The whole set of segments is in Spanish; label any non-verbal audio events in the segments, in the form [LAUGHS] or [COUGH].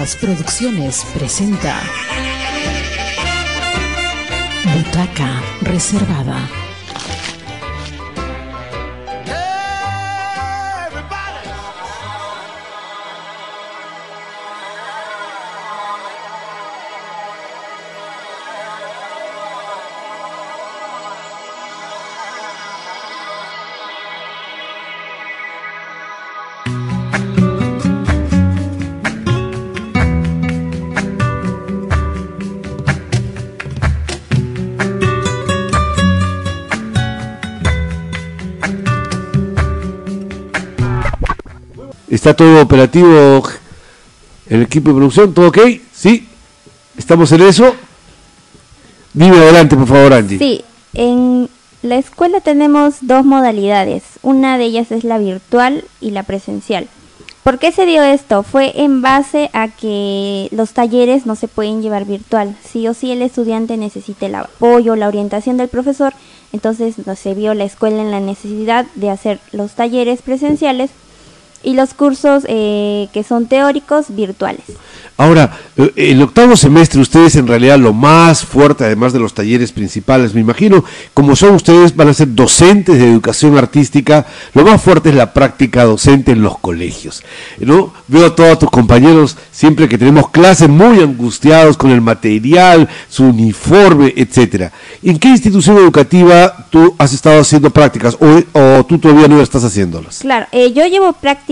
Producciones presenta Butaca Reservada. ¿Está todo operativo el equipo de producción? ¿Todo ok? ¿Sí? ¿Estamos en eso? Dime adelante, por favor, Angie. Sí, en la escuela tenemos dos modalidades. Una de ellas es la virtual y la presencial. ¿Por qué se dio esto? Fue en base a que los talleres no se pueden llevar virtual. Sí o sí el estudiante necesita el apoyo, la orientación del profesor. Entonces no se vio la escuela en la necesidad de hacer los talleres presenciales y los cursos eh, que son teóricos virtuales. Ahora, eh, el octavo semestre ustedes en realidad lo más fuerte, además de los talleres principales, me imagino, como son ustedes, van a ser docentes de educación artística, lo más fuerte es la práctica docente en los colegios. ¿no? Veo a todos tus compañeros siempre que tenemos clases muy angustiados con el material, su uniforme, etcétera. ¿En qué institución educativa tú has estado haciendo prácticas o, tú todavía no estás haciéndolas? Claro, eh, yo llevo prácticas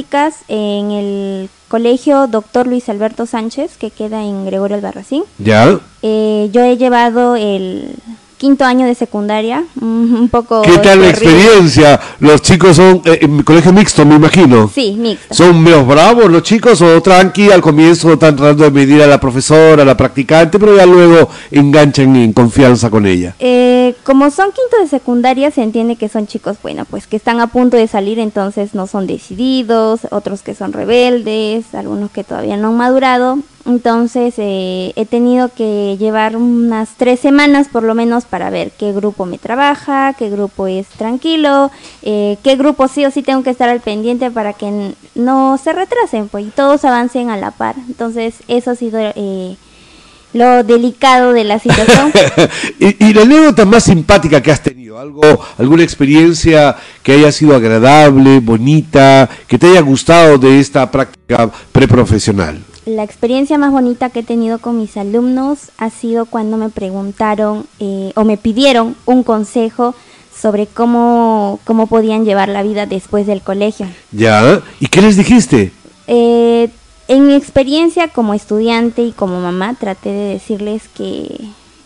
en el Colegio Doctor Luis Alberto Sánchez, que queda en Gregorio Albarracín. Ya. Eh, yo he llevado el quinto año de secundaria, un poco... ¿Qué tal la experiencia? Los chicos son, eh, en colegio mixto, me imagino. Sí, mixto. ¿Son menos bravos los chicos o tranqui al comienzo están tratando de medir a la profesora, a la practicante, pero ya luego enganchan en confianza con ella? Eh, como son quinto de secundaria, se entiende que son chicos, bueno, pues que están a punto de salir, entonces no son decididos, otros que son rebeldes, algunos que todavía no han madurado, entonces eh, he tenido que llevar unas tres semanas por lo menos para ver qué grupo me trabaja, qué grupo es tranquilo, eh, qué grupo sí o sí tengo que estar al pendiente para que no se retrasen pues, y todos avancen a la par. Entonces eso ha sido eh, lo delicado de la situación. [LAUGHS] y, y, la anécdota más simpática que has tenido, algo, alguna experiencia que haya sido agradable, bonita, que te haya gustado de esta práctica preprofesional la experiencia más bonita que he tenido con mis alumnos ha sido cuando me preguntaron eh, o me pidieron un consejo sobre cómo, cómo podían llevar la vida después del colegio. Ya, ¿y qué les dijiste? Eh, en mi experiencia como estudiante y como mamá traté de decirles que,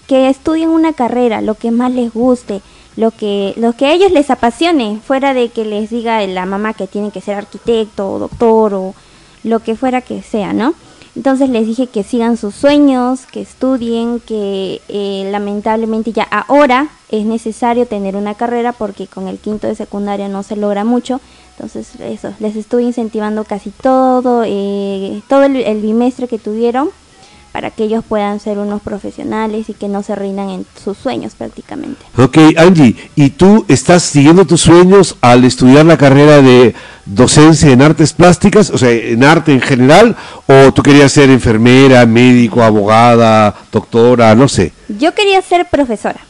que estudien una carrera, lo que más les guste, lo que, lo que a ellos les apasione, fuera de que les diga la mamá que tienen que ser arquitecto o doctor o lo que fuera que sea, ¿no? Entonces les dije que sigan sus sueños, que estudien, que eh, lamentablemente ya ahora es necesario tener una carrera porque con el quinto de secundaria no se logra mucho. Entonces eso, les estuve incentivando casi todo, eh, todo el bimestre que tuvieron para que ellos puedan ser unos profesionales y que no se rindan en sus sueños prácticamente. Ok, Angie, ¿y tú estás siguiendo tus sueños al estudiar la carrera de docencia en artes plásticas, o sea, en arte en general, o tú querías ser enfermera, médico, abogada, doctora, no sé? Yo quería ser profesora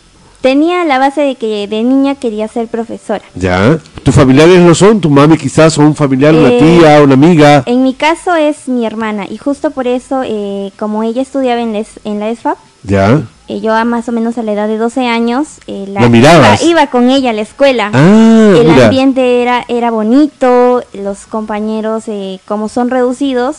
tenía la base de que de niña quería ser profesora. Ya. ¿Tus familiares no son? ¿Tu mami quizás o un familiar, una eh, tía, una amiga? En mi caso es mi hermana y justo por eso, eh, como ella estudiaba en, en la ESFAP, ya. Eh, yo a más o menos a la edad de 12 años la, iba, iba, con ella a la escuela. Ah, el ambiente era, era bonito, los compañeros como son reducidos,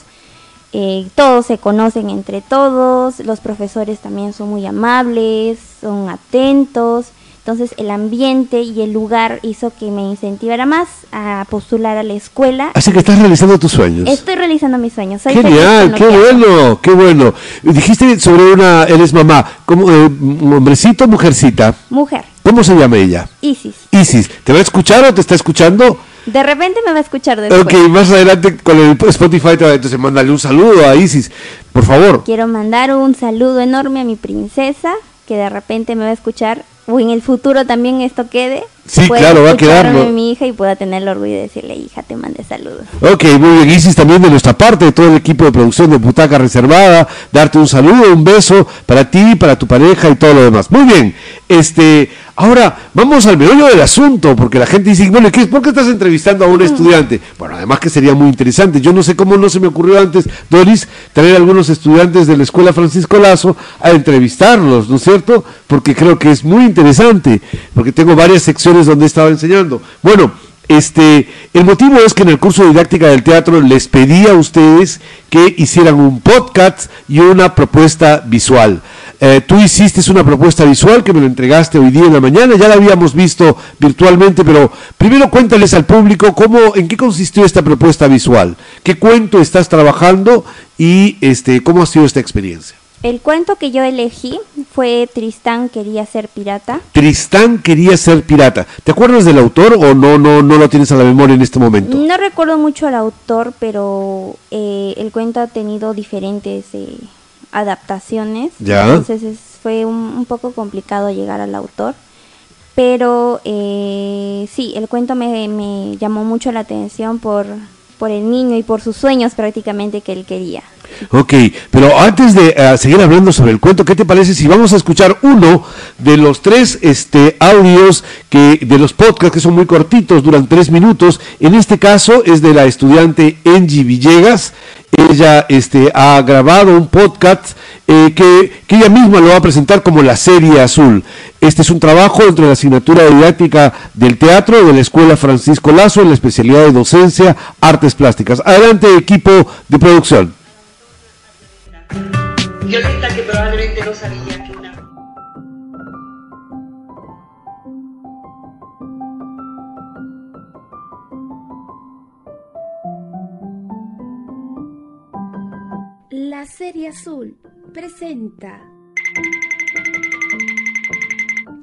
eh, todos se conocen entre todos, los profesores también son muy amables, son atentos, entonces el ambiente y el lugar hizo que me incentivara más a postular a la escuela. Así que estás realizando tus sueños. Estoy realizando mis sueños. Soy Genial, qué bueno, qué bueno. Dijiste sobre una, eres mamá, ¿cómo, eh, hombrecito o mujercita? Mujer. ¿Cómo se llama ella? Isis. Isis, ¿te va a escuchar o te está escuchando? De repente me va a escuchar después. Ok, más adelante con el Spotify, entonces mándale un saludo a Isis, por favor. Quiero mandar un saludo enorme a mi princesa, que de repente me va a escuchar, o en el futuro también esto quede. Sí, claro, va a quedarlo. mi hija y pueda tener el orgullo de decirle, hija, te mandé saludos. Ok, muy bien, Isis, también de nuestra parte, de todo el equipo de producción de Butaca Reservada, darte un saludo, un beso para ti, para tu pareja y todo lo demás. Muy bien, este, ahora vamos al meollo del asunto, porque la gente dice, bueno, ¿qué, ¿por qué estás entrevistando a un estudiante? Bueno, además que sería muy interesante. Yo no sé cómo no se me ocurrió antes, Doris, traer a algunos estudiantes de la Escuela Francisco Lazo a entrevistarlos, ¿no es cierto? Porque creo que es muy interesante, porque tengo varias secciones donde he estado enseñando. Bueno, este, el motivo es que en el curso de didáctica del teatro les pedí a ustedes que hicieran un podcast y una propuesta visual. Eh, tú hiciste una propuesta visual que me lo entregaste hoy día en la mañana, ya la habíamos visto virtualmente, pero primero cuéntales al público cómo, en qué consistió esta propuesta visual, qué cuento estás trabajando y este, cómo ha sido esta experiencia. El cuento que yo elegí fue Tristán quería ser pirata. Tristán quería ser pirata. ¿Te acuerdas del autor o no, no, no lo tienes a la memoria en este momento? No recuerdo mucho al autor, pero eh, el cuento ha tenido diferentes eh, adaptaciones. Ya. Entonces es- fue un, un poco complicado llegar al autor. Pero eh, sí, el cuento me, me llamó mucho la atención por, por el niño y por sus sueños prácticamente que él quería. Ok, pero antes de eh, seguir hablando sobre el cuento, ¿qué te parece si vamos a escuchar uno de los tres este, audios que, de los podcasts que son muy cortitos, duran tres minutos? En este caso es de la estudiante Angie Villegas. Ella este, ha grabado un podcast eh, que, ella misma lo va a presentar como la serie azul. Este es un trabajo dentro de la asignatura didáctica del teatro de la Escuela Francisco Lazo en la especialidad de docencia, artes plásticas. Adelante, equipo de producción. Violeta que probablemente no sabía que una... La serie azul presenta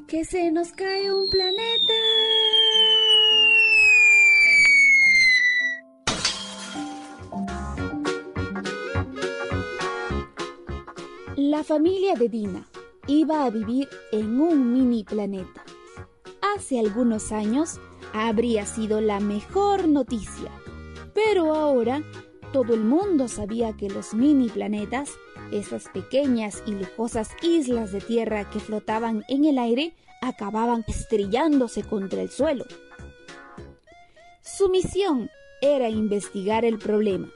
que se nos cae un planeta. La familia de Dina iba a vivir en un mini planeta. Hace algunos años habría sido la mejor noticia, pero ahora todo el mundo sabía que los mini planetas, esas pequeñas y lujosas islas de tierra que flotaban en el aire, acababan estrellándose contra el suelo. Su misión era investigar el problema.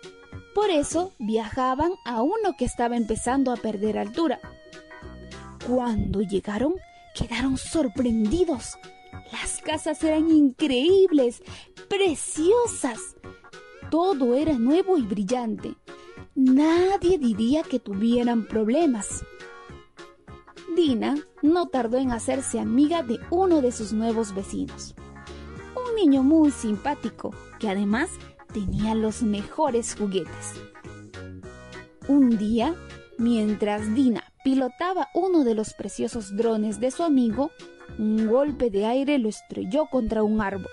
Por eso viajaban a uno que estaba empezando a perder altura. Cuando llegaron, quedaron sorprendidos. Las casas eran increíbles, preciosas. Todo era nuevo y brillante. Nadie diría que tuvieran problemas. Dina no tardó en hacerse amiga de uno de sus nuevos vecinos. Un niño muy simpático que además tenía los mejores juguetes. Un día, mientras Dina pilotaba uno de los preciosos drones de su amigo, un golpe de aire lo estrelló contra un árbol.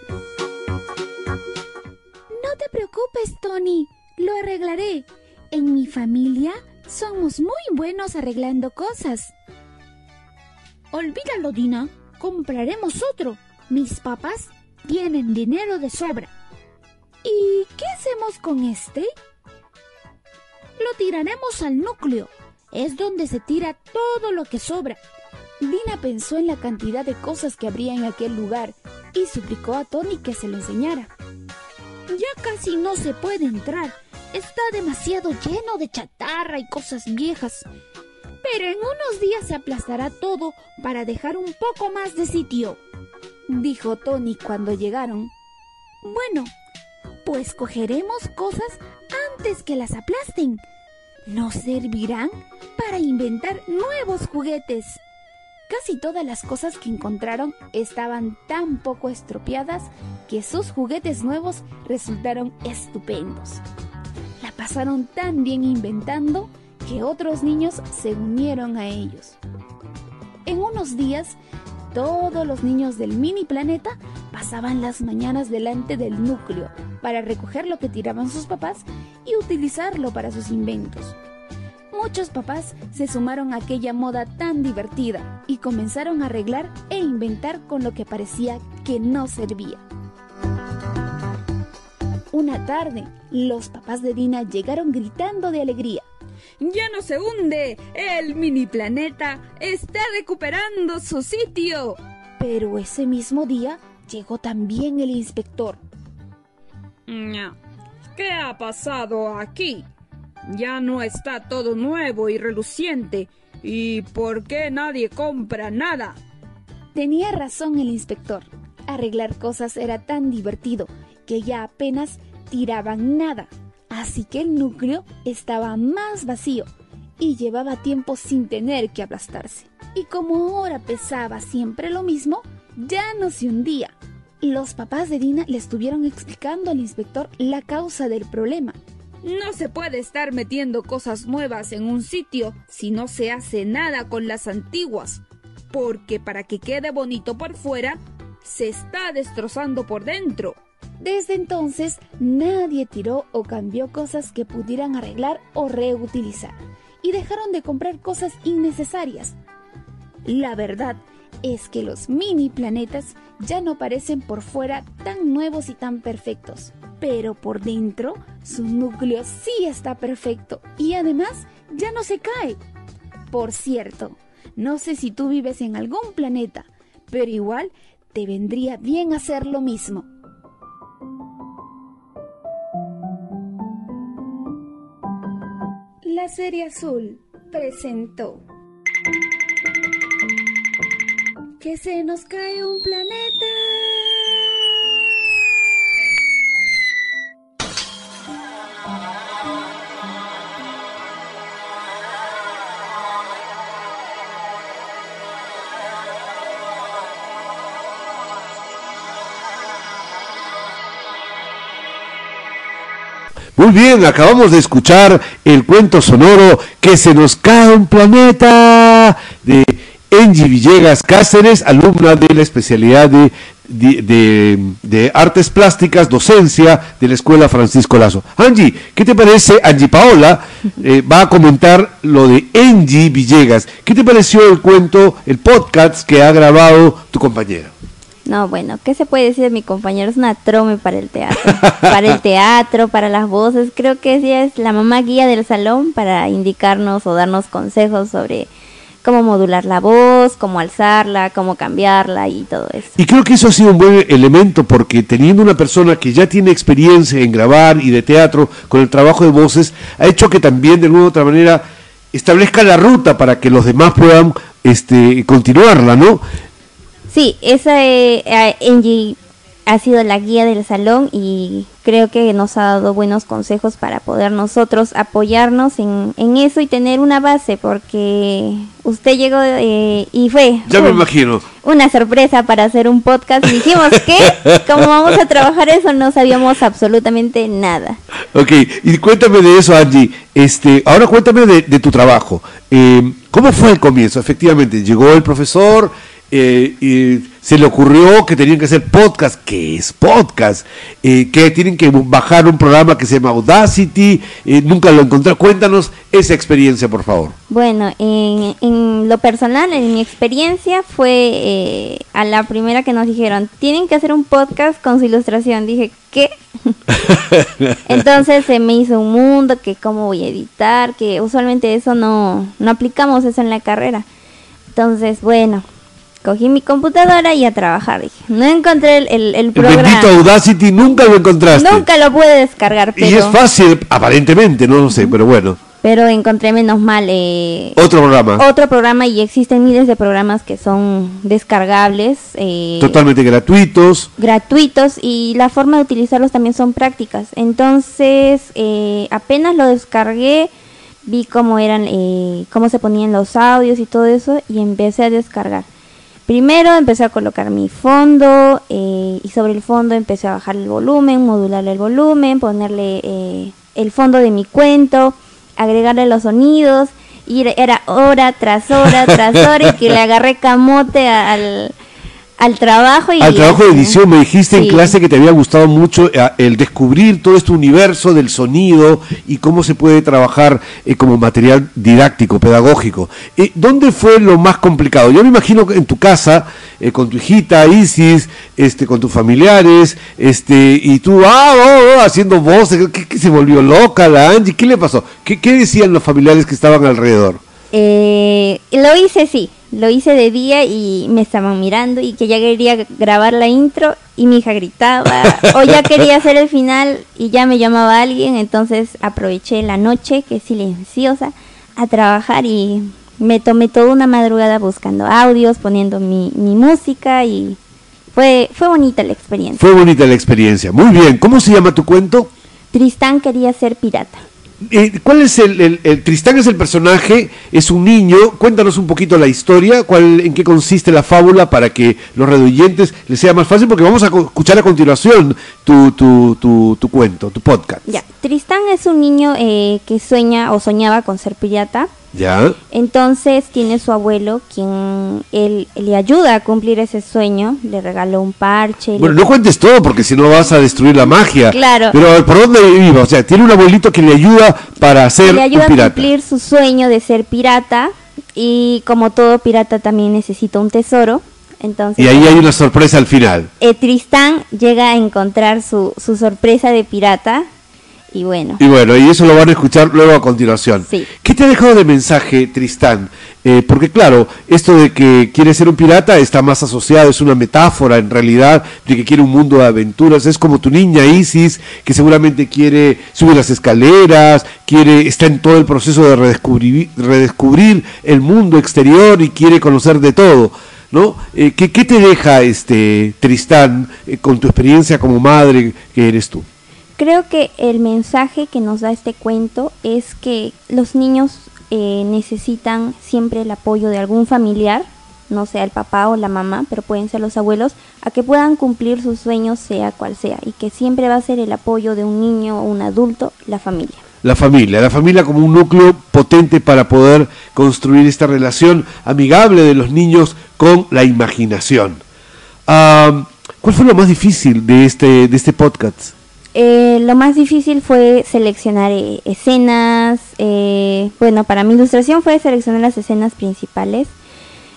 No te preocupes, Tony, lo arreglaré. En mi familia somos muy buenos arreglando cosas. Olvídalo, Dina. Compraremos otro. Mis papás tienen dinero de sobra. ¿Y qué hacemos con este? Lo tiraremos al núcleo. Es donde se tira todo lo que sobra. Dina pensó en la cantidad de cosas que habría en aquel lugar y suplicó a Tony que se lo enseñara. Ya casi no se puede entrar. Está demasiado lleno de chatarra y cosas viejas. Pero en unos días se aplastará todo para dejar un poco más de sitio, dijo Tony cuando llegaron. Bueno, pues cogeremos cosas antes que las aplasten. Nos servirán para inventar nuevos juguetes. Casi todas las cosas que encontraron estaban tan poco estropeadas que sus juguetes nuevos resultaron estupendos. La pasaron tan bien inventando que otros niños se unieron a ellos. En unos días, todos los niños del mini planeta pasaban las mañanas delante del núcleo para recoger lo que tiraban sus papás y utilizarlo para sus inventos. Muchos papás se sumaron a aquella moda tan divertida y comenzaron a arreglar e inventar con lo que parecía que no servía. Una tarde, los papás de Dina llegaron gritando de alegría. Ya no se hunde. El mini planeta está recuperando su sitio. Pero ese mismo día llegó también el inspector. ¿Qué ha pasado aquí? Ya no está todo nuevo y reluciente. ¿Y por qué nadie compra nada? Tenía razón el inspector. Arreglar cosas era tan divertido que ya apenas tiraban nada. Así que el núcleo estaba más vacío y llevaba tiempo sin tener que aplastarse. Y como ahora pesaba siempre lo mismo, ya no se hundía. Los papás de Dina le estuvieron explicando al inspector la causa del problema. No se puede estar metiendo cosas nuevas en un sitio si no se hace nada con las antiguas, porque para que quede bonito por fuera, se está destrozando por dentro. Desde entonces, nadie tiró o cambió cosas que pudieran arreglar o reutilizar, y dejaron de comprar cosas innecesarias. La verdad es que los mini planetas ya no parecen por fuera tan nuevos y tan perfectos, pero por dentro su núcleo sí está perfecto y además ya no se cae. Por cierto, no sé si tú vives en algún planeta, pero igual te vendría bien hacer lo mismo. La serie azul presentó que se nos cae un planeta. Muy bien, acabamos de escuchar el cuento sonoro Que se nos cae un planeta de Angie Villegas Cáceres, alumna de la especialidad de- de artes plásticas, docencia de la Escuela Francisco Lazo. Angie, ¿qué te parece? Angie Paola eh, va a comentar lo de Angie Villegas. ¿Qué te pareció el cuento, el podcast que ha grabado tu compañera? No, bueno, ¿qué se puede decir de mi compañero? Es una trome para el teatro. para el teatro, para las voces. Creo que ella es la mamá guía del salón para indicarnos o darnos consejos sobre cómo modular la voz, cómo alzarla, cómo cambiarla y todo eso. Y creo que eso ha sido un buen elemento porque teniendo una persona que ya tiene experiencia en grabar y de teatro con el trabajo de voces, ha hecho que también de alguna u otra manera establezca la ruta para que los demás puedan este, continuarla, ¿no? Sí, esa eh, eh, Angie ha sido la guía del salón y creo que nos ha dado buenos consejos para poder nosotros apoyarnos en, en eso y tener una base porque usted llegó eh, y fue Ya me imagino. una sorpresa para hacer un podcast y dijimos que como vamos a trabajar eso no sabíamos absolutamente nada. Ok, y cuéntame de eso, Angie. Este, ahora cuéntame de, de tu trabajo. Eh, ¿Cómo fue el comienzo? Efectivamente, llegó el profesor eh, y se le ocurrió que tenían que hacer podcast. ¿Qué es podcast? Eh, que tienen que bajar un programa que se llama Audacity. eh, nunca lo encontré. Cuéntanos esa experiencia, por favor. Bueno, en, en lo personal, en mi experiencia, fue eh, a la primera que nos dijeron, tienen que hacer un podcast con su ilustración. Dije, ¿qué? [LAUGHS] Entonces se me hizo un mundo, que cómo voy a editar, que usualmente eso no, no aplicamos eso en la carrera. Entonces, bueno, cogí mi computadora y a trabajar. Dije, no encontré el, el, el programa. bendito Audacity nunca lo encontraste. Nunca lo pude descargar, pero, Y es fácil, aparentemente, no lo sé, pero bueno. pero encontré menos mal eh, Otro programa. otro programa y existen miles de programas que son descargables, eh, Totalmente gratuitos. gratuitos y la forma de utilizarlos también son prácticas. Entonces, eh, apenas lo descargué, vi cómo eran, eh, cómo se ponían los audios y todo eso y empecé a descargar. Primero empecé a colocar mi fondo eh, y sobre el fondo empecé a bajar el volumen, modularle el volumen, ponerle eh, el fondo de mi cuento, agregarle los sonidos y era- hora tras hora tras hora y que le agarré camote al, al trabajo y al trabajo de este, edición. Me dijiste en clase que te había gustado mucho eh, el descubrir todo este universo del sonido y cómo se puede trabajar eh, como material didáctico, pedagógico. Eh, ¿Dónde fue lo más complicado? Yo me imagino que en tu casa, con tu hijita Isis, este, con tus familiares, este, y tú, ah, oh, oh, haciendo voces, ¿qué, qué se volvió loca la Angie? ¿Qué le pasó? ¿Qué, qué decían los familiares que estaban alrededor? Eh, lo hice, sí. Lo hice de día y me estaban mirando y que ya quería grabar la intro y mi hija gritaba o ya quería hacer el final y ya me llamaba alguien, entonces aproveché la noche que es silenciosa a trabajar y me tomé toda una madrugada buscando audios, poniendo mi, mi música y fue, fue bonita la experiencia. Fue bonita la experiencia. Muy bien. ¿Cómo se llama tu cuento? Tristán quería ser pirata. Eh, ¿Cuál es el, el- Tristán es el personaje, es un niño. Cuéntanos un poquito la historia, cuál, en qué consiste la fábula para que los reduyentes les sea más fácil, porque vamos a escuchar a continuación tu, tu, tu, tu cuento, tu podcast. Ya, Tristán es un niño eh, que sueña o soñaba con ser pirata. ¿Ya? Entonces tiene su abuelo quien él le ayuda a cumplir ese sueño, le regaló un parche. Bueno, le- no cuentes todo porque si no vas a destruir la magia. Claro. Pero a ver, ¿por dónde iba? O sea, tiene un abuelito que le ayuda para ser le ayuda un a pirata. cumplir su sueño de ser pirata y como todo pirata también necesita un tesoro. Entonces Y ahí hay una sorpresa al final. eh, Tristán llega a encontrar su, su sorpresa de pirata y bueno, Y bueno, y eso lo van a escuchar luego a continuación. Sí. ¿Qué te ha dejado de mensaje, Tristán? Eh, porque claro, esto de que quiere ser un pirata está más asociado, es una metáfora en realidad, de que quiere un mundo de aventuras. Es como tu niña Isis, que seguramente quiere subir las escaleras, quiere, está en todo el proceso de redescubrir, redescubrir el mundo exterior y quiere conocer de todo. ¿No? Eh, ¿qué, qué te deja este Tristán eh, con tu experiencia como madre que eres tú? Creo que el mensaje que nos da este cuento es que los niños eh, necesitan siempre el apoyo de algún familiar, no sea el papá o la mamá, pero pueden ser los abuelos, a que puedan cumplir sus sueños sea cual sea, y que siempre va a ser el apoyo de un niño o un adulto, la familia. La familia, la familia como un núcleo potente para poder construir esta relación amigable de los niños con la imaginación. Ah, ¿Cuál fue lo más difícil de este, de este podcast? Eh, lo más difícil fue seleccionar eh, escenas. eh, bueno, para mi ilustración fue seleccionar las escenas principales.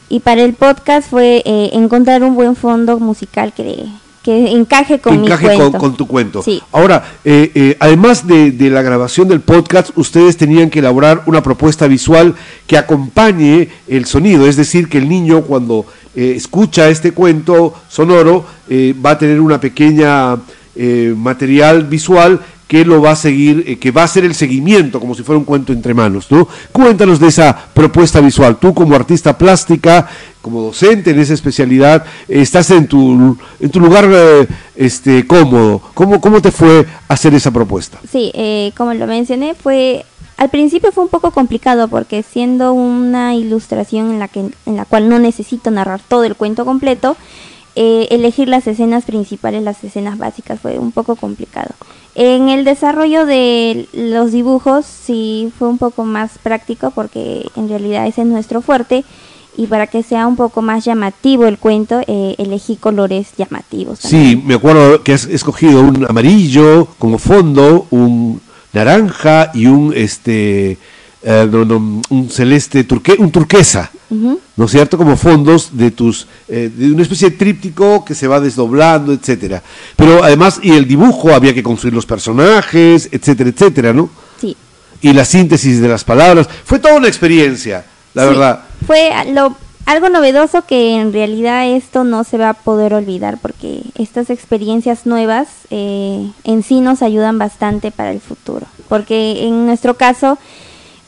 Y para el podcast fue eh, encontrar un buen fondo musical que, que encaje con mi encaje con, cuento. con tu cuento. Sí. Ahora, eh, eh, además de, de la grabación del podcast, ustedes tenían que elaborar una propuesta visual que acompañe el sonido, es decir, que el niño cuando eh, escucha este cuento sonoro eh, va a tener una pequeña eh, material visual que lo va a seguir, eh, que va a ser el seguimiento, como si fuera un cuento entre manos, ¿no? Cuéntanos de esa propuesta visual. Tú como artista plástica, como docente en esa especialidad, estás en tu, en tu lugar eh, este, cómodo. ¿Cómo, ¿Cómo te fue hacer esa propuesta? Sí, eh, como lo mencioné, fue al principio fue un poco complicado porque siendo una ilustración en la que en la cual no necesito narrar todo el cuento completo, eh, elegir las escenas principales, las escenas básicas fue un poco complicado. En el desarrollo de los dibujos sí fue un poco más práctico porque en realidad ese es nuestro fuerte y para que sea un poco más llamativo el cuento eh, elegí colores llamativos. también. Sí, me acuerdo que has escogido un amarillo como fondo, un naranja y un este eh, no, no, un celeste turque, un turquesa. ¿no es cierto? Como fondos de tus eh, de una especie de tríptico que se va desdoblando, etcétera. Pero además y el dibujo había que construir los personajes, etcétera, etcétera, ¿no? Sí. Y la síntesis de las palabras, fue toda una experiencia, la Sí, verdad. Fue lo, algo novedoso que en realidad esto no se va a poder olvidar porque estas experiencias nuevas eh, en sí nos ayudan bastante para el futuro. Porque en nuestro caso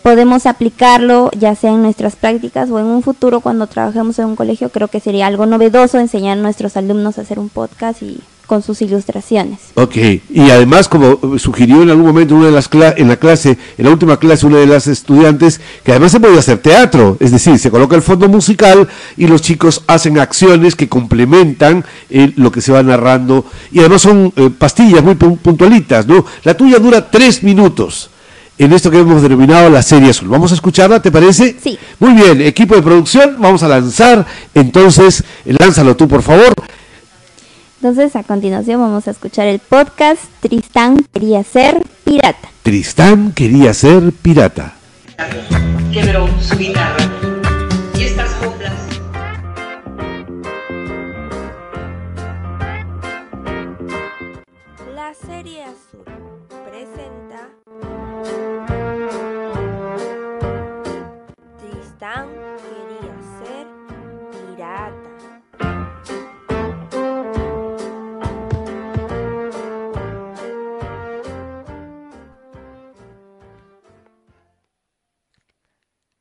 podemos aplicarlo ya sea en nuestras prácticas o en un futuro cuando trabajemos en un colegio. Creo que sería algo novedoso enseñar a nuestros alumnos a hacer un podcast y con sus ilustraciones. Ok, y además como sugirió en algún momento una de las en la clase, en la última clase una de las estudiantes, que además se puede hacer teatro, es decir, se coloca el fondo musical y los chicos hacen acciones que complementan eh, lo que se va narrando y además son eh, pastillas muy pu- puntualitas, ¿no? La tuya dura tres minutos. En esto que hemos denominado la serie azul. Vamos a escucharla, ¿te parece? Sí. Muy bien, equipo de producción, vamos a lanzar. Entonces, lánzalo tú, por favor. Entonces, a continuación vamos a escuchar el podcast Tristán quería ser pirata. Tristán quería ser pirata. Quebró su guitarra.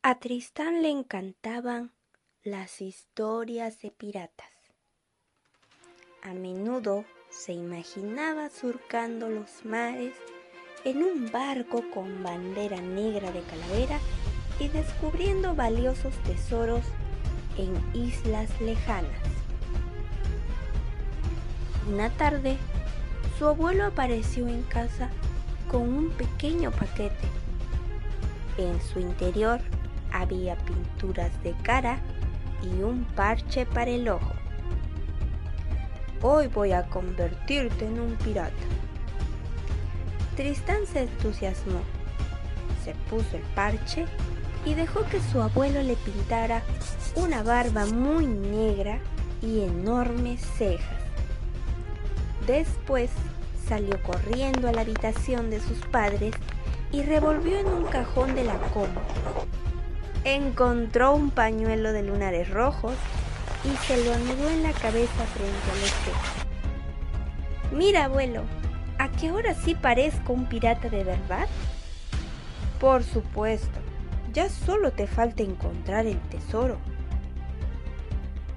A Tristán le encantaban las historias de piratas. A menudo se imaginaba surcando los mares en un barco con bandera negra de calavera y descubriendo valiosos tesoros en islas lejanas. Una tarde, su abuelo apareció en casa con un pequeño paquete. En su interior había pinturas de cara y un parche para el ojo. Hoy voy a convertirte en un pirata. Tristán se entusiasmó, se puso el parche y dejó que su abuelo le pintara una barba muy negra y enormes cejas. Después salió corriendo a la habitación de sus padres y revolvió en un cajón de la cómoda. Encontró un pañuelo de lunares rojos y se lo anudó en la cabeza frente al espejo. Mira, abuelo, ¿a qué hora sí parezco un pirata de verdad? Por supuesto, ya solo te falta encontrar el tesoro.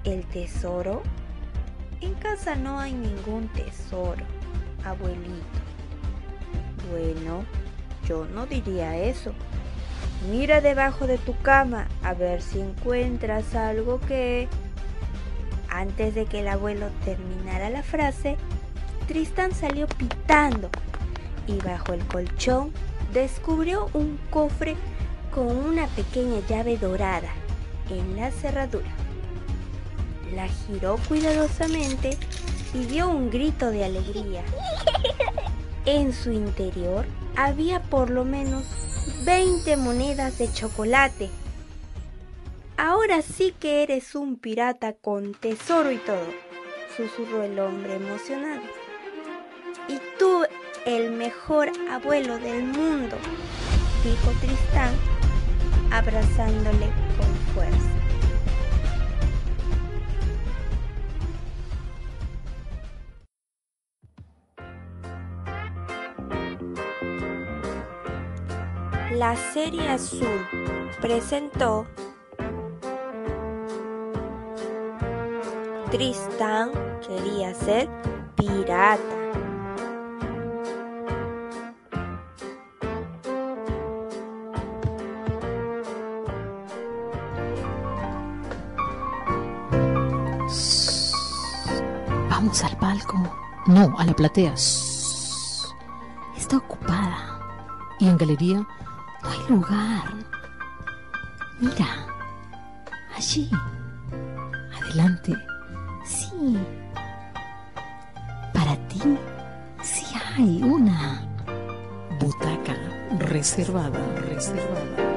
¿El tesoro? En casa no hay ningún tesoro, abuelito. Bueno, yo no diría eso. Mira debajo de tu cama a ver si encuentras algo que... Antes de que el abuelo terminara la frase, Tristán salió pitando y bajo el colchón descubrió un cofre con una pequeña llave dorada en la cerradura. La giró cuidadosamente y dio un grito de alegría. [LAUGHS] En su interior había por lo menos 20 monedas de chocolate. Ahora sí que eres un pirata con tesoro y todo, susurró el hombre emocionado. Y tú, el mejor abuelo del mundo, dijo Tristán, abrazándole con fuerza. La serie azul presentó Tristán quería ser pirata. Vamos al palco. No, a la platea. Está ocupada. Y en galería hay lugar. Mira. Allí. Adelante. Sí. Para ti, sí hay una butaca reservada, reservada.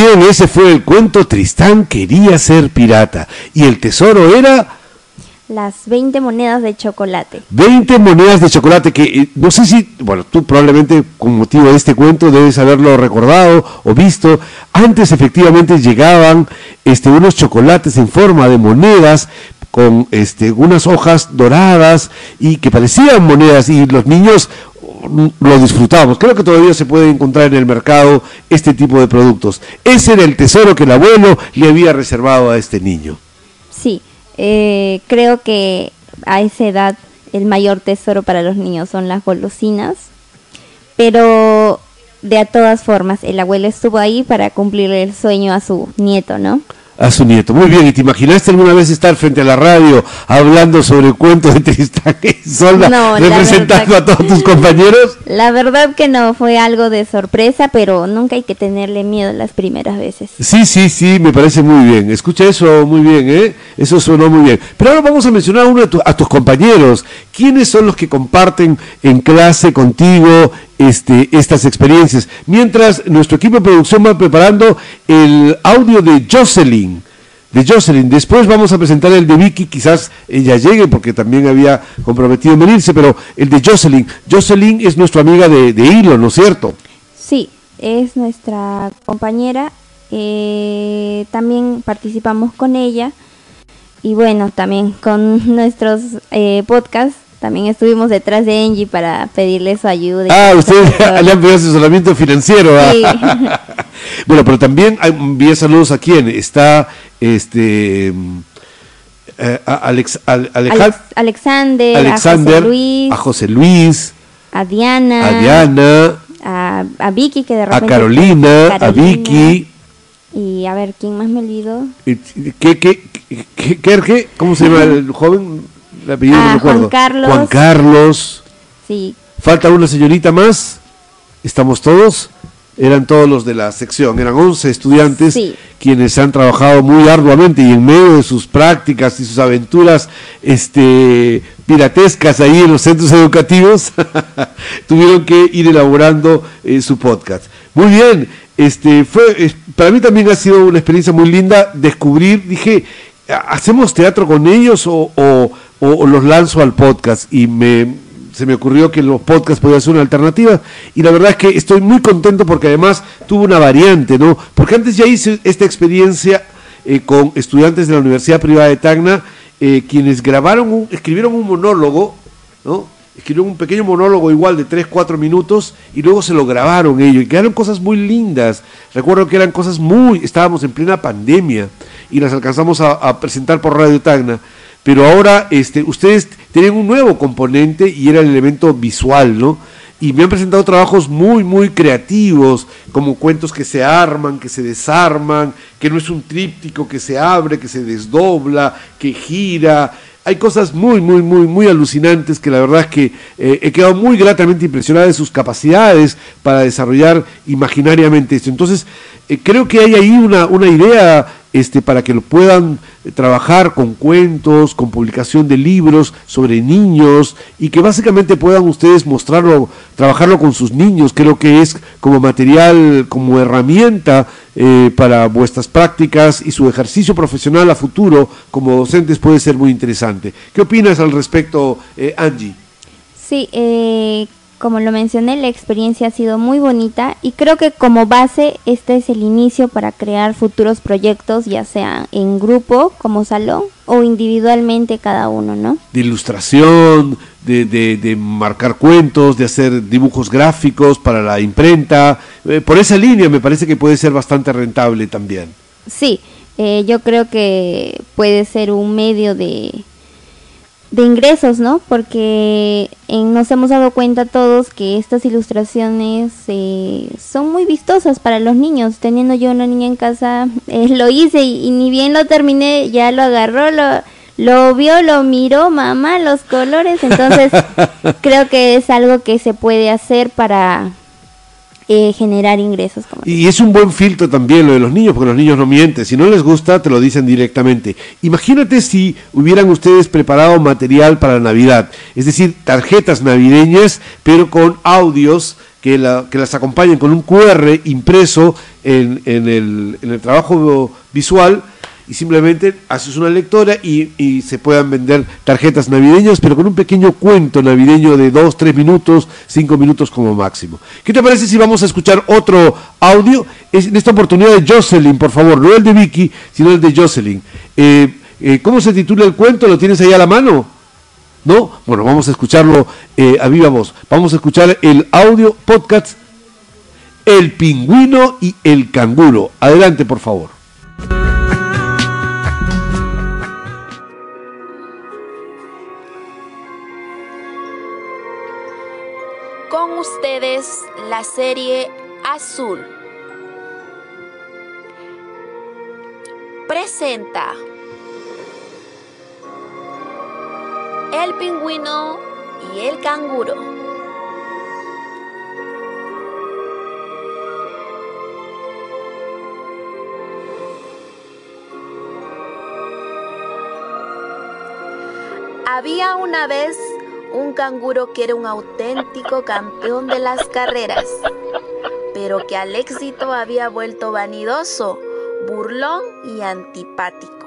Bien, ese fue el cuento Tristán quería ser pirata. Y el tesoro era Las 20 monedas de chocolate. 20 monedas de chocolate que eh, no sé si, bueno, tú probablemente con motivo de este cuento debes haberlo recordado o visto. Antes efectivamente llegaban este unos chocolates en forma de monedas con este unas hojas doradas y que parecían monedas y los niños lo disfrutábamos. Creo que todavía se puede encontrar en el mercado este tipo de productos. Ese era el tesoro que el abuelo le había reservado a este niño. Sí, eh, creo que a esa edad el mayor tesoro para los niños son las golosinas. pero de a todas formas, el abuelo estuvo ahí para cumplirle el sueño a su nieto, ¿no? A su nieto. Muy bien, ¿y te imaginaste alguna vez estar frente a la radio hablando sobre el cuento de Tristán y No, la representando a todos tus compañeros? La verdad que no, fue algo de sorpresa, pero nunca hay que tenerle miedo las primeras veces. Sí, sí, sí, me parece muy bien. Escucha eso muy bien, ¿eh? Eso sonó muy bien. Pero ahora vamos a mencionar a uno de tu- a tus compañeros. ¿Quiénes son los que comparten en clase contigo este, estas experiencias? Mientras nuestro equipo de producción va preparando el audio de Jocelyn. De Jocelyn. Después vamos a presentar el de Vicky, quizás ella llegue porque también había comprometido en venirse, pero el de Jocelyn. Jocelyn es nuestra amiga de, de Hilo, ¿no es cierto? Sí, es nuestra compañera, eh, también participamos con ella y bueno, también con [LAUGHS] nuestros eh, podcasts, también estuvimos detrás de Angie para pedirle su ayuda. Ah, ustedes [LAUGHS] le han pedido asesoramiento financiero. ¿ah? Sí. [LAUGHS] bueno, pero también envía saludos a quién. Está este eh, a- Alex, Alex- Alexander, Alexander, a José Luis, a José Luis, a Diana, a Diana, a, a Vicky que de a repente Carolina, a Carolina, Vicky. y a ver quién más me olvidó. ¿Qué, qué, qué, qué- qué- qué? ¿Cómo se llama [LAUGHS] el joven? El apellido no Ah, me acuerdo. Juan Carlos. Juan Carlos. Sí, Falta una señorita más. ¿Estamos todos? Eran todos los de la sección. Eran 11 estudiantes Sí. quienes han trabajado muy arduamente y en medio de sus prácticas y sus aventuras este, piratescas ahí en los centros educativos, [LAUGHS] tuvieron que ir elaborando eh, su podcast. Muy bien. Este, fue, para mí también ha sido una experiencia muy linda descubrir, dije, ¿hacemos teatro con ellos o, o- los lanzo al podcast? Y me, se me ocurrió que los podcasts podían ser una alternativa y la verdad es que estoy muy contento porque además tuvo una variante, ¿no? Porque antes ya hice esta experiencia eh, con estudiantes de la Universidad Privada de Tacna, eh, quienes grabaron, un- escribieron un monólogo, ¿no? Escribieron un pequeño monólogo igual de 3, 4 minutos y luego se lo grabaron ellos y quedaron cosas muy lindas. Recuerdo que eran cosas muy, estábamos en plena pandemia y las alcanzamos a, presentar por Radio Tacna. Pero ahora este, ustedes tienen un nuevo componente y era el elemento visual, ¿no? Y me han presentado trabajos muy, muy creativos, como cuentos que se arman, que se desarman, que no es un tríptico que se abre, que se desdobla, que gira. Hay cosas muy, muy, muy, muy alucinantes que la verdad es que eh, he quedado muy gratamente impresionada de sus capacidades para desarrollar imaginariamente esto. Entonces, eh, creo que hay ahí una, una idea este, para que lo puedan eh, trabajar con cuentos, con publicación de libros sobre niños y que básicamente puedan ustedes mostrarlo, trabajarlo con sus niños. Creo que es como material, como herramienta eh, para vuestras prácticas y su ejercicio profesional a futuro como docentes puede ser muy interesante. ¿Qué opinas al respecto, eh, Angie? Sí, eh, como lo mencioné, la experiencia ha sido muy bonita y creo que como base este es el inicio para crear futuros proyectos, ya sea en grupo, como salón, o individualmente cada uno, ¿no? de ilustración, de, de- de marcar cuentos, de hacer dibujos gráficos para la imprenta. Eh, por esa línea me parece que puede ser bastante rentable también. Sí, eh, yo creo que puede ser un medio de, de ingresos, ¿no? Porque en- nos hemos dado cuenta todos que estas ilustraciones eh, son muy vistosas para los niños. Teniendo yo una niña en casa, [LAUGHS] eh, lo hice y, y ni bien lo terminé, ya lo agarró, lo, lo vio, lo miró, mamá, los colores. Entonces, [LAUGHS] creo que es algo que se puede hacer para eh, generar ingresos. Y es un buen filtro también lo de los niños, porque los niños no mienten. Si no les gusta, te lo dicen directamente. Imagínate si hubieran ustedes preparado material para Navidad, es decir, tarjetas navideñas, pero con audios que, la- que las acompañen con un QR impreso en el, en el trabajo visual. Y simplemente haces una lectora y, y se puedan vender tarjetas navideñas, pero con un pequeño cuento navideño de dos, tres minutos, cinco minutos como máximo. ¿Qué te parece si vamos a escuchar otro audio? En esta oportunidad de Jocelyn, por favor, no el de Vicky, sino el de Jocelyn. Eh, eh, ¿Cómo se titula el cuento? ¿Lo tienes ahí a la mano? ¿No? Bueno, vamos a escucharlo eh, a viva voz. Vamos a escuchar el audio podcast El pingüino y el canguro. Adelante, por favor. Ustedes, serie Azul. Presenta El pingüino y el canguro. Había una vez un canguro que era un auténtico campeón de las carreras, pero que al éxito había vuelto vanidoso, burlón y antipático.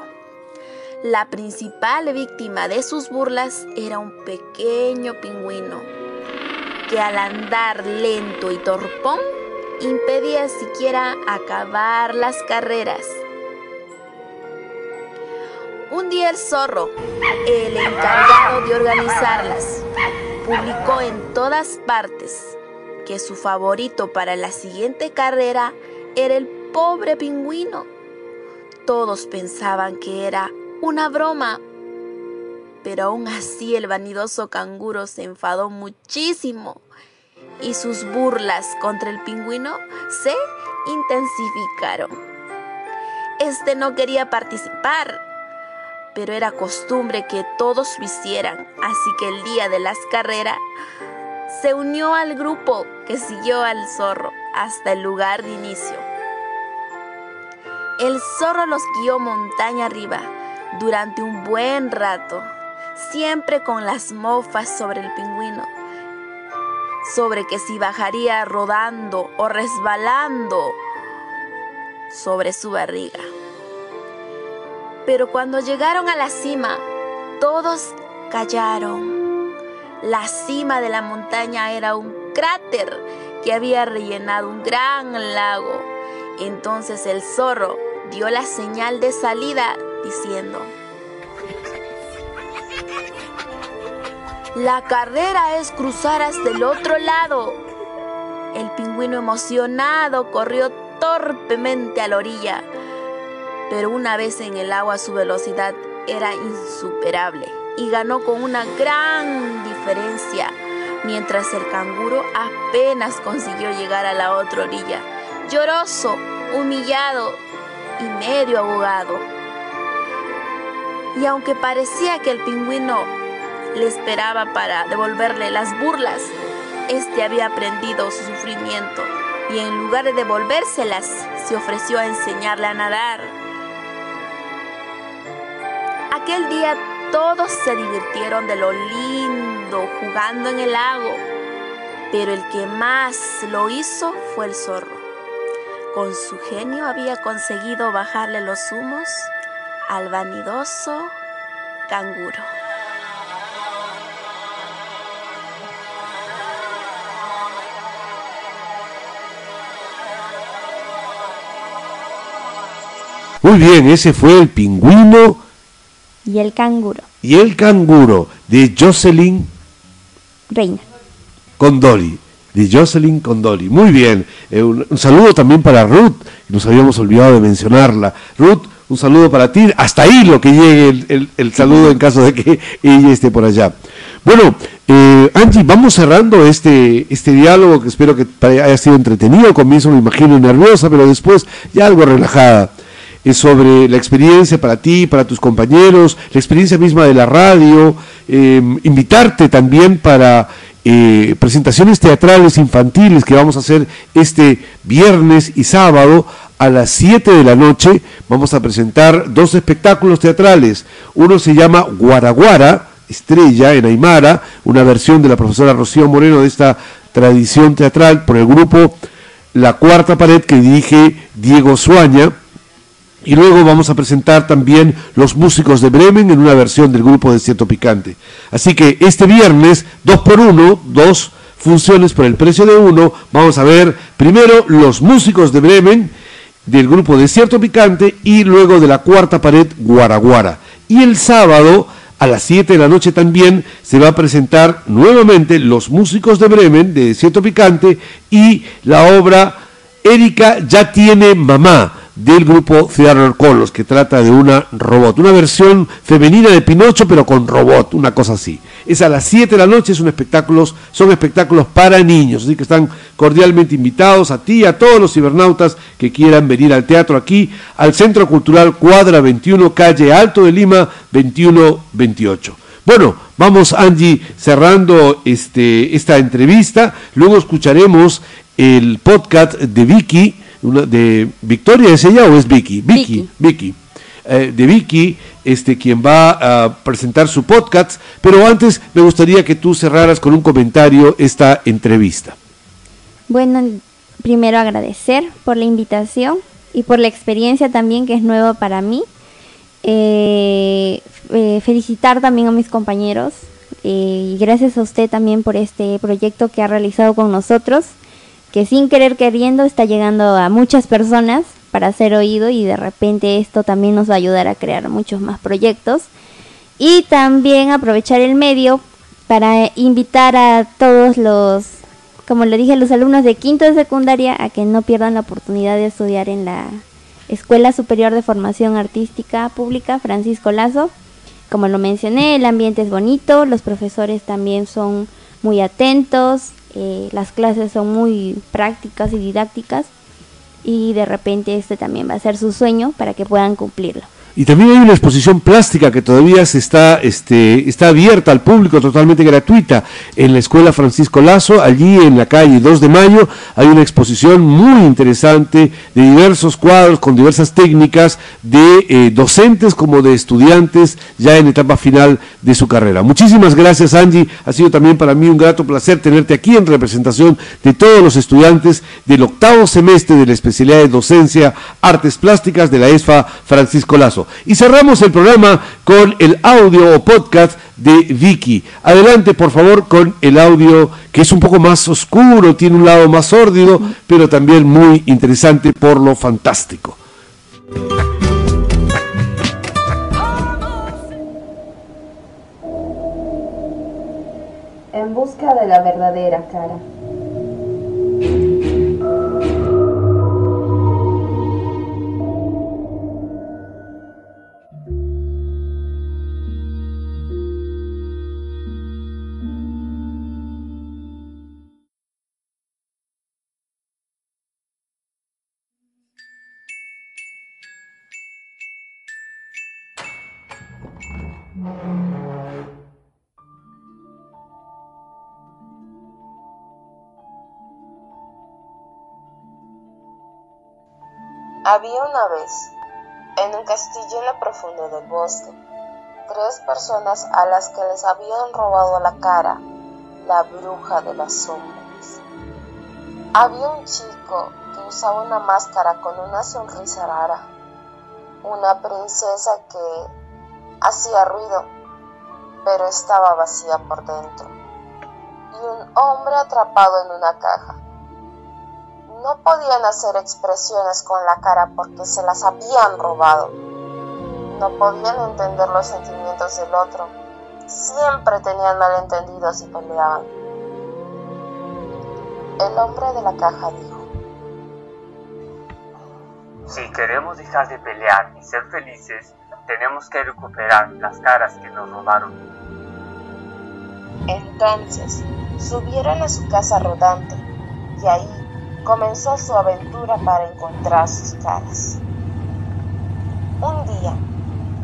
La principal víctima de sus burlas era un pequeño pingüino, que al andar lento y torpón impedía siquiera acabar las carreras. Un día el zorro, el encargado de organizarlas, publicó en todas partes que su favorito para la siguiente carrera era el pobre pingüino. Todos pensaban que era una broma, pero aún así el vanidoso canguro se enfadó muchísimo y sus burlas contra el pingüino se intensificaron. Este no quería participar pero era costumbre que todos lo hicieran, así que el día de las carreras se unió al grupo que siguió al zorro hasta el lugar de inicio. El zorro los guió montaña arriba durante un buen rato, siempre con las mofas sobre el pingüino, sobre que si bajaría rodando o resbalando sobre su barriga. Pero cuando llegaron a la cima, todos callaron. La cima de la montaña era un cráter que había rellenado un gran lago. Entonces el zorro dio la señal de salida diciendo, La carrera es cruzar hasta el otro lado. El pingüino emocionado corrió torpemente a la orilla pero una vez en el agua su velocidad era insuperable y ganó con una gran diferencia, mientras el canguro apenas consiguió llegar a la otra orilla, lloroso, humillado y medio ahogado. Y aunque parecía que el pingüino le esperaba para devolverle las burlas, este había aprendido su sufrimiento y en lugar de devolvérselas, se ofreció a enseñarle a nadar. Aquel día todos se divirtieron de lo lindo jugando en el lago, pero el que más lo hizo fue el zorro. Con su genio había conseguido bajarle los humos al vanidoso canguro. Muy bien, ese fue el pingüino y el canguro. Y el canguro de Jocelyn Reina. Condoli. De Jocelyn Condoli. Muy bien. Eh, un, saludo también para Ruth. Nos habíamos olvidado de mencionarla. Ruth, un saludo para ti. Hasta ahí lo que llegue el, saludo en caso de que [LAUGHS] ella esté por allá. Bueno, eh, Angie, vamos cerrando este, este diálogo que espero que haya sido entretenido. comienzo me imagino nerviosa, pero después ya algo relajada es sobre la experiencia para ti, para tus compañeros, la experiencia misma de la radio, em, invitarte también para eh, presentaciones teatrales infantiles que vamos a hacer este viernes y sábado a las 7 de la noche. Vamos a presentar dos espectáculos teatrales. Uno se llama Guaraguara, Estrella en Aymara, una versión de la profesora Rocío Moreno de esta tradición teatral por el grupo La Cuarta Pared que dirige Diego Suaña y luego vamos a presentar también los músicos de Bremen en una versión del grupo de Cierto Picante. Así que este viernes, dos por uno, dos funciones por el precio de uno, vamos a ver primero los músicos de Bremen del grupo de Cierto Picante y luego de la cuarta pared Guaraguara. Y el sábado a las 7 de la noche también se va a presentar nuevamente los músicos de Bremen de Cierto Picante y la obra Erika ya tiene mamá del grupo Theater Colors, que trata de una robot, una versión femenina de Pinocho, pero con robot, una cosa así. Es a las 7 de la noche, son espectáculos, son espectáculos para niños, así que están cordialmente invitados a ti y a todos los cibernautas que quieran venir al teatro aquí, al Centro Cultural Cuadra 21, calle Alto de Lima 2128. Bueno, vamos Angie cerrando este, esta entrevista, luego escucharemos el podcast de Vicky, de Victoria es ella o es Vicky, Vicky, Vicky, eh, de Vicky, este quien va a presentar su podcast, pero antes me gustaría que tú cerraras con un comentario esta entrevista. Bueno, primero agradecer por la invitación y por la experiencia también que es nueva para mí. Eh, eh, felicitar también a mis compañeros eh, y gracias a usted también por este proyecto que ha realizado con nosotros, que sin querer queriendo está llegando a muchas personas para ser oído y de repente esto también nos va a ayudar a crear muchos más proyectos. Y también aprovechar el medio para invitar a todos los, como le dije, los alumnos de quinto de secundaria a que no pierdan la oportunidad de estudiar en la Escuela Superior de Formación Artística Pública Francisco Lazo. Como lo mencioné, el ambiente es bonito, los profesores también son muy atentos, eh, las clases son muy prácticas y didácticas y de repente este también va a ser su sueño para que puedan cumplirlo. Y también hay una exposición plástica que todavía se está, este, está abierta al público, totalmente gratuita, en la Escuela Francisco Lazo, allí en la calle 2 de Mayo, hay una exposición muy interesante de diversos cuadros con diversas técnicas de eh, docentes como de estudiantes ya en etapa final de su carrera. Muchísimas gracias Angie, ha sido también para mí un grato placer tenerte aquí en representación de todos los estudiantes del octavo semestre de la especialidad de docencia Artes Plásticas de la ESFA Francisco Lazo. Y cerramos el programa con el audio o podcast de Vicky. Adelante, por favor, con el audio que es un poco más oscuro, tiene un lado más sórdido, pero también muy interesante por lo fantástico. En busca de la verdadera cara. Había una vez, en un castillo en la profundidad del bosque, tres personas a las que les habían robado la cara la bruja de las sombras. Había un chico que usaba una máscara con una sonrisa rara, una princesa que hacía ruido, pero estaba vacía por dentro, y un hombre atrapado en una caja no podían hacer expresiones con la cara porque se las habían robado. No podían entender los sentimientos del otro. Siempre tenían malentendidos y peleaban. El hombre de la caja dijo. Si queremos dejar de pelear y ser felices, tenemos que recuperar las caras que nos robaron. Entonces, subieron a su casa rodante y ahí comenzó su aventura para encontrar sus caras. Un día,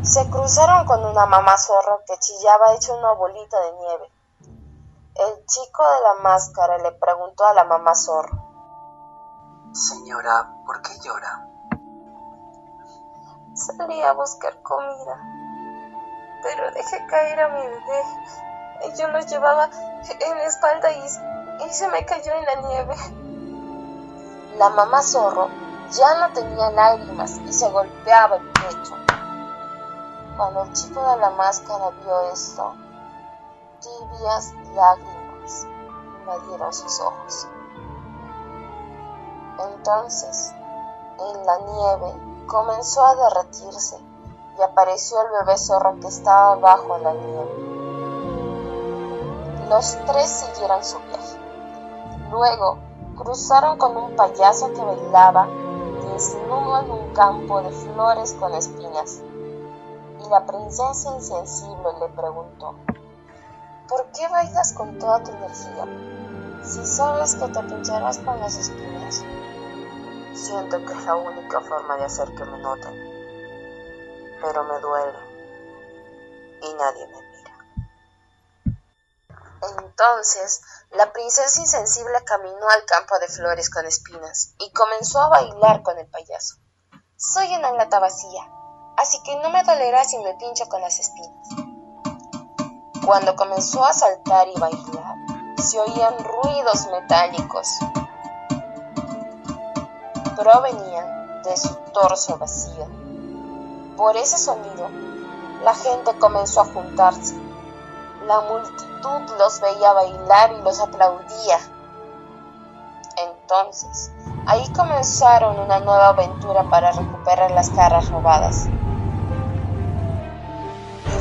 se cruzaron con una mamá zorro que chillaba hecho una bolita de nieve. El chico de la máscara le preguntó a la mamá zorro. Señora, ¿por qué llora? Salí a buscar comida, pero dejé caer a mi bebé. Yo lo llevaba en la espalda y, y se me cayó en la nieve. La mamá zorro ya no tenía lágrimas y se golpeaba el pecho. Cuando el chico de la máscara vio esto, tibias lágrimas invadieron sus ojos. Entonces, en la nieve comenzó a derretirse y apareció el bebé zorro que estaba bajo la nieve. Los tres siguieron su viaje. Luego, cruzaron con un payaso que bailaba desnudo en un campo de flores con espinas. Y la princesa insensible le preguntó, ¿por qué bailas con toda tu energía? Si sabes que te pincharás con las espinas. Siento que es la única forma de hacer que me noten, pero me duele y nadie me mira. Entonces, la princesa insensible caminó al campo de flores con espinas y comenzó a bailar con el payaso. Soy una lata vacía, así que no me dolerá si me pincho con las espinas. Cuando comenzó a saltar y bailar, se oían ruidos metálicos. Provenían de su torso vacío. Por ese sonido, la gente comenzó a juntarse. La multitud los veía bailar y los aplaudía. Entonces, ahí comenzaron una nueva aventura para recuperar las caras robadas.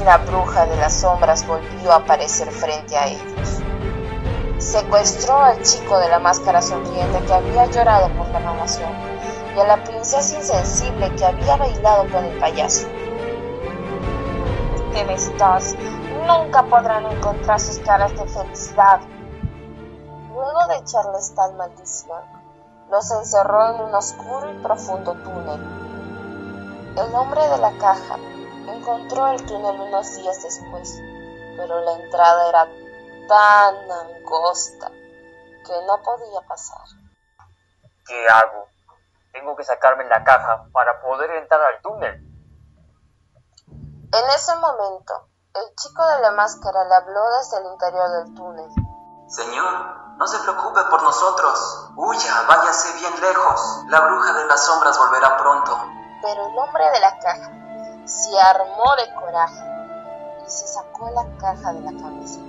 Y la bruja de las sombras volvió a aparecer frente a ellos secuestró al chico de la máscara sonriente que había llorado por la robación y a la princesa insensible que había bailado con el payaso. Tempestad, nunca podrán encontrar sus caras de felicidad. Luego de echarles tal maldición, los encerró en un oscuro y profundo túnel. El hombre de la caja encontró el túnel unos días después, pero la entrada era tan angosta que no podía pasar. ¿Qué hago? Tengo que sacarme la caja para poder entrar al túnel. En ese momento, el chico de la máscara le habló desde el interior del túnel. Señor, no se preocupe por nosotros. Huya, váyase bien lejos. La bruja de las sombras volverá pronto. Pero el hombre de la caja se armó de coraje y se sacó la caja de la cabeza.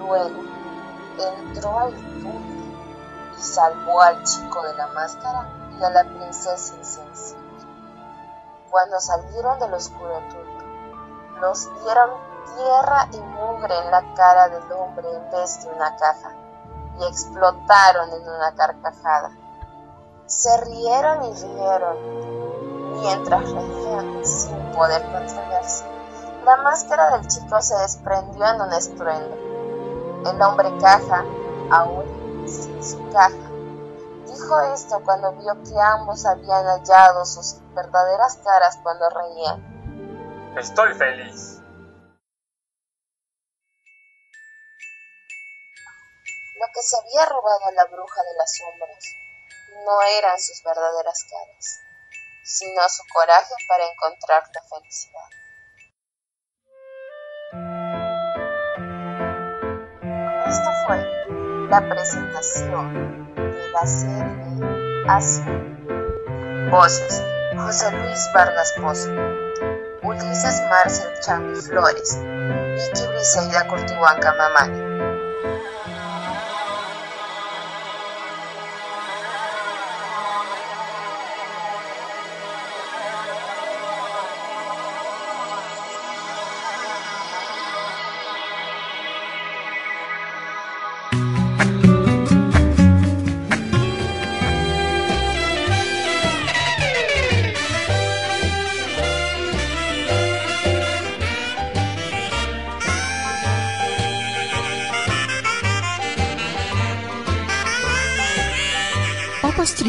Luego entró al túnel y salvó al chico de la máscara y a la princesa insensible. Cuando salieron del oscuro túnel, los dieron tierra y mugre en la cara del hombre en vez de una caja y explotaron en una carcajada. Se rieron y rieron mientras reían sin poder contenerse. La máscara del chico se desprendió en un estruendo el hombre caja, aún sin su caja. Dijo esto cuando vio que ambos habían hallado sus verdaderas caras cuando reían. Estoy feliz. Lo que se había robado a la bruja de las sombras no eran sus verdaderas caras, sino su coraje para encontrar la felicidad. Esta fue la presentación de la serie Azul. Voces: José Luis Vargas Pozo, Ulises Marcel Chambi Flores, Vicky Briseida Cortihuanca Mamani.